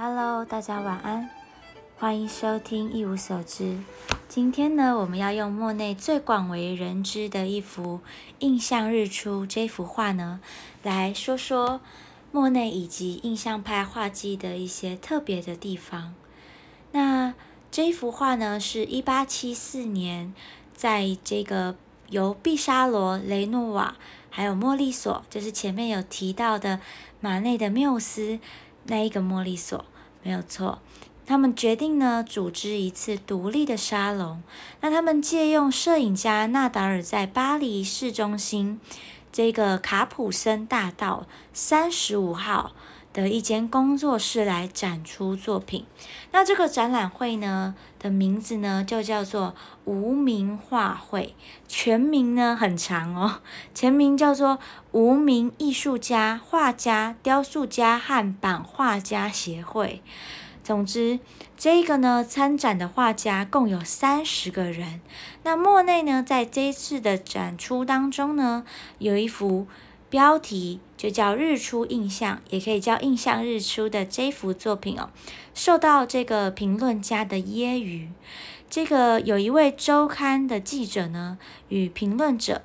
Hello，大家晚安，欢迎收听一无所知。今天呢，我们要用莫内最广为人知的一幅《印象日出》这幅画呢，来说说莫内以及印象派画技的一些特别的地方。那这幅画呢，是一八七四年在这个由毕沙罗、雷诺瓦还有莫利索，就是前面有提到的马内的缪斯。那一个莫利索没有错，他们决定呢组织一次独立的沙龙。那他们借用摄影家纳达尔在巴黎市中心这个卡普森大道三十五号。的一间工作室来展出作品。那这个展览会呢的名字呢就叫做无名画会，全名呢很长哦，全名叫做无名艺术家、画家、雕塑家和版画家协会。总之，这个呢参展的画家共有三十个人。那莫内呢在这一次的展出当中呢有一幅。标题就叫《日出印象》，也可以叫《印象日出》的这幅作品哦，受到这个评论家的揶揄。这个有一位周刊的记者呢，与评论者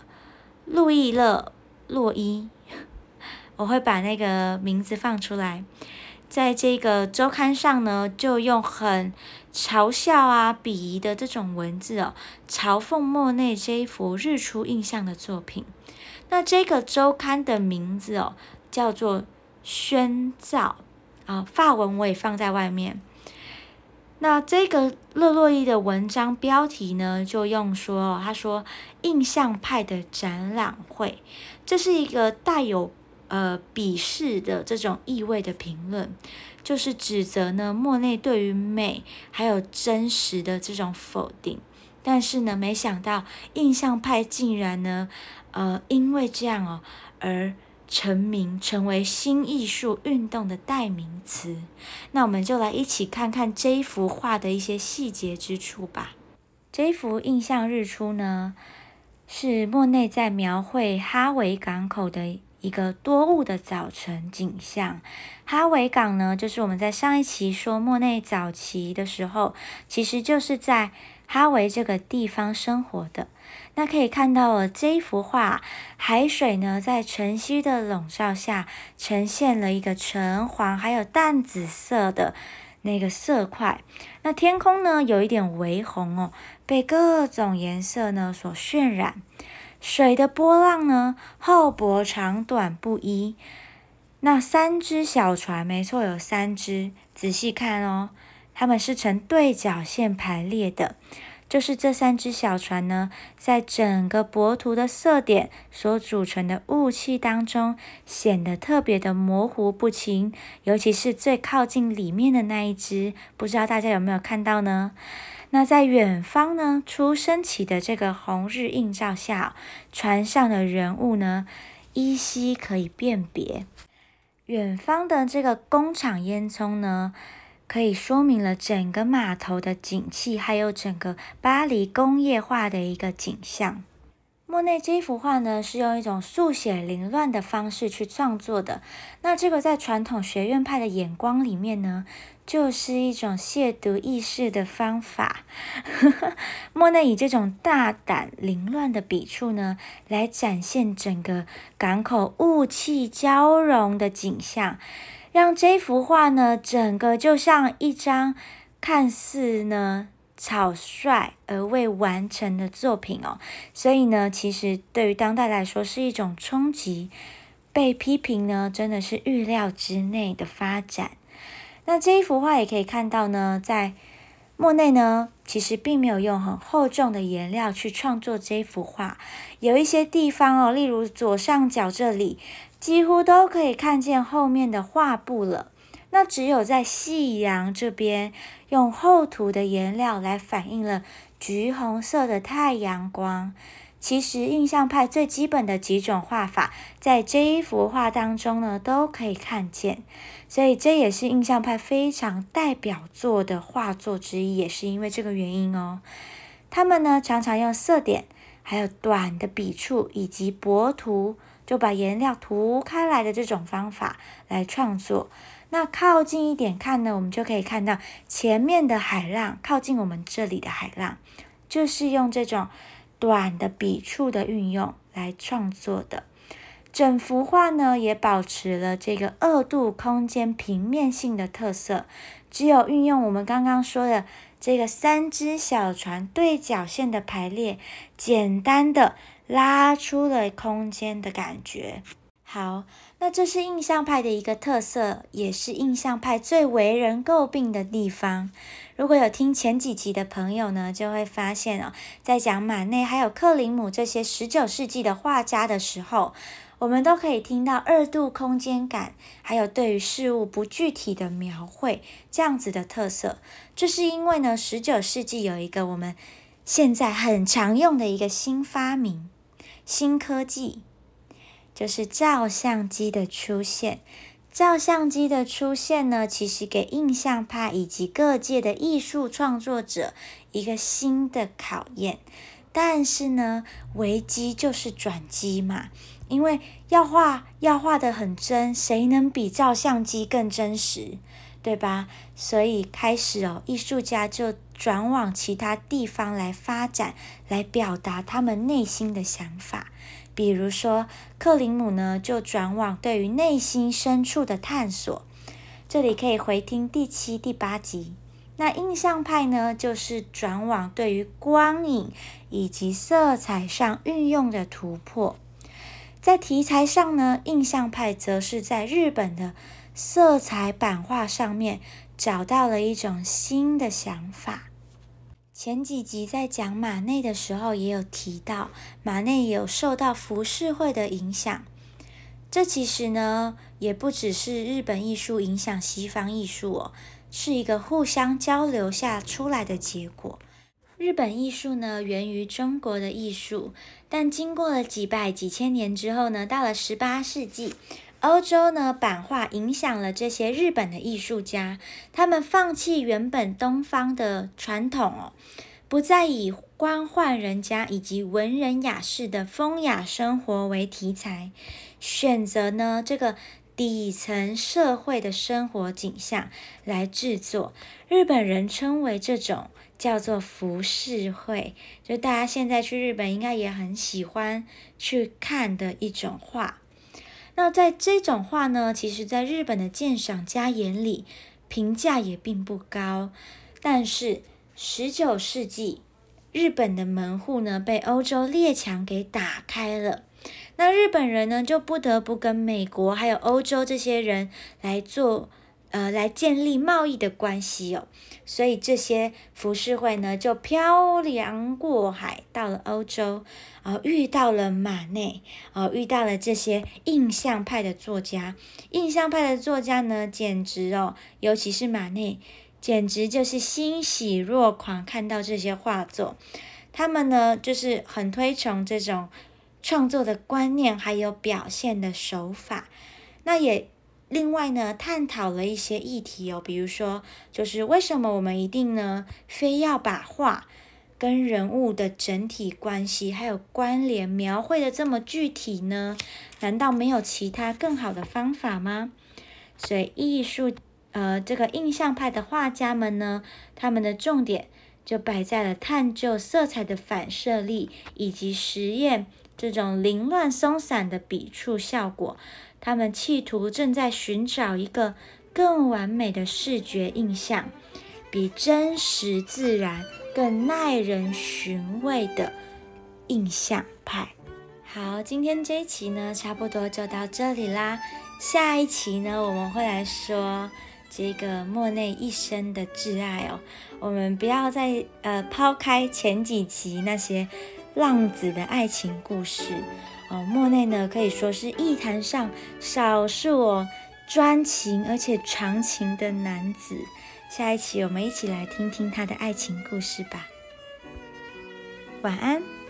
路易勒洛伊，我会把那个名字放出来，在这个周刊上呢，就用很嘲笑啊、鄙夷的这种文字哦，嘲讽莫内这一幅《日出印象》的作品。那这个周刊的名字哦，叫做《宣造》啊，法文我也放在外面。那这个勒洛伊的文章标题呢，就用说，他说印象派的展览会，这是一个带有呃鄙视的这种意味的评论，就是指责呢莫内对于美还有真实的这种否定。但是呢，没想到印象派竟然呢，呃，因为这样哦而成名，成为新艺术运动的代名词。那我们就来一起看看这一幅画的一些细节之处吧。这一幅印象日出呢，是莫内在描绘哈维港口的一个多雾的早晨景象。哈维港呢，就是我们在上一期说莫内早期的时候，其实就是在。他为这个地方生活的，那可以看到了这一幅画，海水呢在晨曦的笼罩下，呈现了一个橙黄还有淡紫色的那个色块。那天空呢有一点微红哦，被各种颜色呢所渲染。水的波浪呢厚薄长短不一。那三只小船，没错，有三只，仔细看哦。它们是呈对角线排列的，就是这三只小船呢，在整个薄涂的色点所组成的雾气当中，显得特别的模糊不清。尤其是最靠近里面的那一只，不知道大家有没有看到呢？那在远方呢，初升起的这个红日映照下，船上的人物呢，依稀可以辨别。远方的这个工厂烟囱呢？可以说明了整个码头的景气，还有整个巴黎工业化的一个景象。莫内这幅画呢，是用一种速写凌乱的方式去创作的。那这个在传统学院派的眼光里面呢，就是一种亵渎意识的方法。莫内以这种大胆凌乱的笔触呢，来展现整个港口雾气交融的景象。让这幅画呢，整个就像一张看似呢草率而未完成的作品哦。所以呢，其实对于当代来说是一种冲击，被批评呢真的是预料之内的发展。那这一幅画也可以看到呢，在莫内呢，其实并没有用很厚重的颜料去创作这幅画，有一些地方哦，例如左上角这里。几乎都可以看见后面的画布了。那只有在夕阳这边，用厚涂的颜料来反映了橘红色的太阳光。其实印象派最基本的几种画法，在这一幅画当中呢，都可以看见。所以这也是印象派非常代表作的画作之一，也是因为这个原因哦。他们呢，常常用色点，还有短的笔触以及薄涂。就把颜料涂开来的这种方法来创作。那靠近一点看呢，我们就可以看到前面的海浪，靠近我们这里的海浪，就是用这种短的笔触的运用来创作的。整幅画呢，也保持了这个二度空间平面性的特色，只有运用我们刚刚说的这个三只小船对角线的排列，简单的拉出了空间的感觉。好，那这是印象派的一个特色，也是印象派最为人诟病的地方。如果有听前几集的朋友呢，就会发现哦，在讲马内还有克林姆这些十九世纪的画家的时候，我们都可以听到二度空间感，还有对于事物不具体的描绘这样子的特色。这是因为呢，十九世纪有一个我们现在很常用的一个新发明、新科技。就是照相机的出现，照相机的出现呢，其实给印象派以及各界的艺术创作者一个新的考验。但是呢，危机就是转机嘛，因为要画要画的很真，谁能比照相机更真实，对吧？所以开始哦，艺术家就转往其他地方来发展，来表达他们内心的想法。比如说，克林姆呢就转往对于内心深处的探索，这里可以回听第七、第八集。那印象派呢，就是转往对于光影以及色彩上运用的突破。在题材上呢，印象派则是在日本的色彩版画上面找到了一种新的想法。前几集在讲马内的时候，也有提到马内有受到浮世绘的影响。这其实呢，也不只是日本艺术影响西方艺术哦，是一个互相交流下出来的结果。日本艺术呢，源于中国的艺术，但经过了几百几千年之后呢，到了十八世纪。欧洲呢，版画影响了这些日本的艺术家，他们放弃原本东方的传统哦，不再以官宦人家以及文人雅士的风雅生活为题材，选择呢这个底层社会的生活景象来制作。日本人称为这种叫做浮世绘，就大家现在去日本应该也很喜欢去看的一种画。那在这种画呢，其实在日本的鉴赏家眼里，评价也并不高。但是十九世纪，日本的门户呢被欧洲列强给打开了，那日本人呢就不得不跟美国还有欧洲这些人来做。呃，来建立贸易的关系哦，所以这些浮世绘呢就漂洋过海到了欧洲，啊，遇到了马内，啊，遇到了这些印象派的作家。印象派的作家呢，简直哦，尤其是马内，简直就是欣喜若狂，看到这些画作。他们呢，就是很推崇这种创作的观念，还有表现的手法。那也。另外呢，探讨了一些议题哦，比如说，就是为什么我们一定呢，非要把画跟人物的整体关系还有关联描绘的这么具体呢？难道没有其他更好的方法吗？所以艺术，呃，这个印象派的画家们呢，他们的重点就摆在了探究色彩的反射力，以及实验这种凌乱松散的笔触效果。他们企图正在寻找一个更完美的视觉印象，比真实自然更耐人寻味的印象派。好，今天这一期呢，差不多就到这里啦。下一期呢，我们会来说这个莫内一生的挚爱哦。我们不要再呃抛开前几集那些浪子的爱情故事。哦，莫内呢可以说是艺坛上少数专情而且长情的男子。下一期我们一起来听听他的爱情故事吧。晚安。